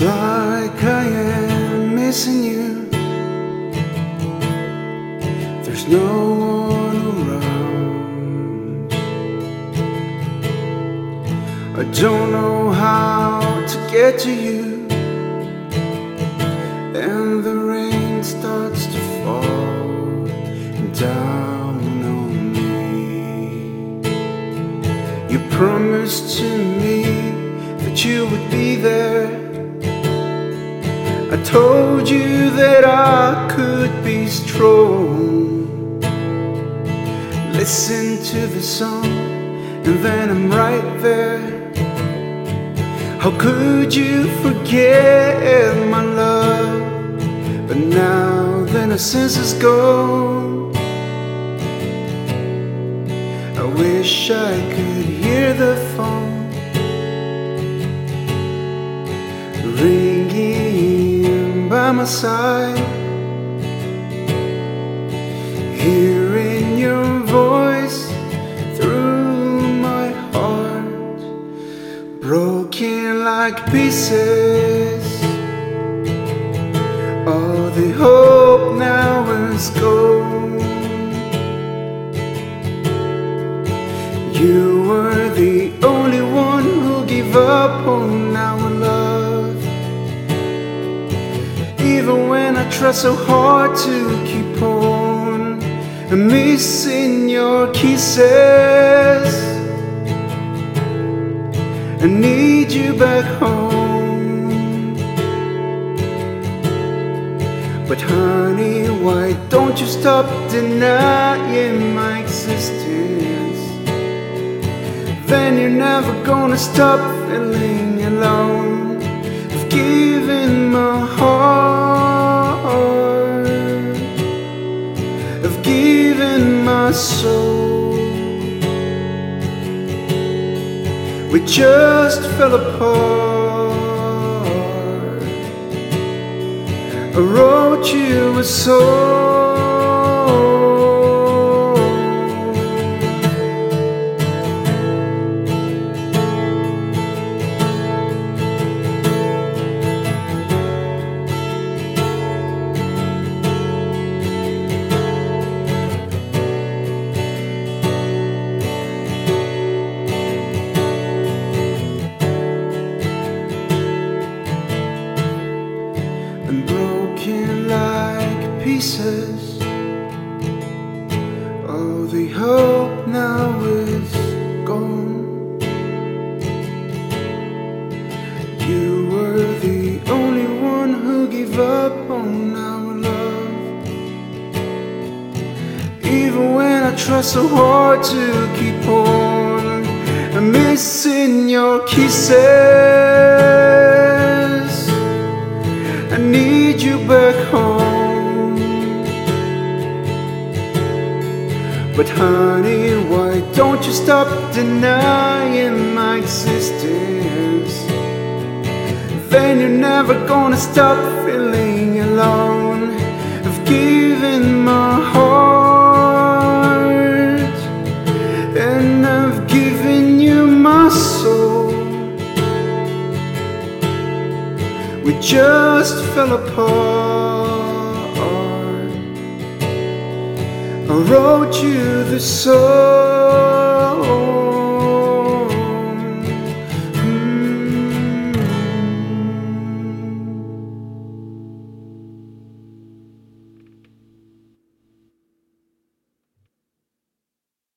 like I am missing you. There's no one around. I don't know how to get to you. And the rain starts to fall down on me. You promised to me that you would be there. I told you that I could be strong. Listen to the song, and then I'm right there. How could you forget my love? But now that our senses gone, I wish I could hear the phone my side, hearing your voice through my heart, broken like pieces. All the hope now is gone. You were the only one who gave up on our Even when I try so hard to keep on, missing your kisses. I need you back home. But honey, why don't you stop denying my existence? Then you're never gonna stop feeling alone. Soul. We just fell apart. I wrote you a song. Pieces. All the hope now is gone. You were the only one who gave up on our love. Even when I try so hard to keep on, I'm missing your kisses. But honey, why don't you stop denying my existence? Then you're never gonna stop feeling alone. I've given my heart, and I've given you my soul. We just fell apart. I wrote you the song.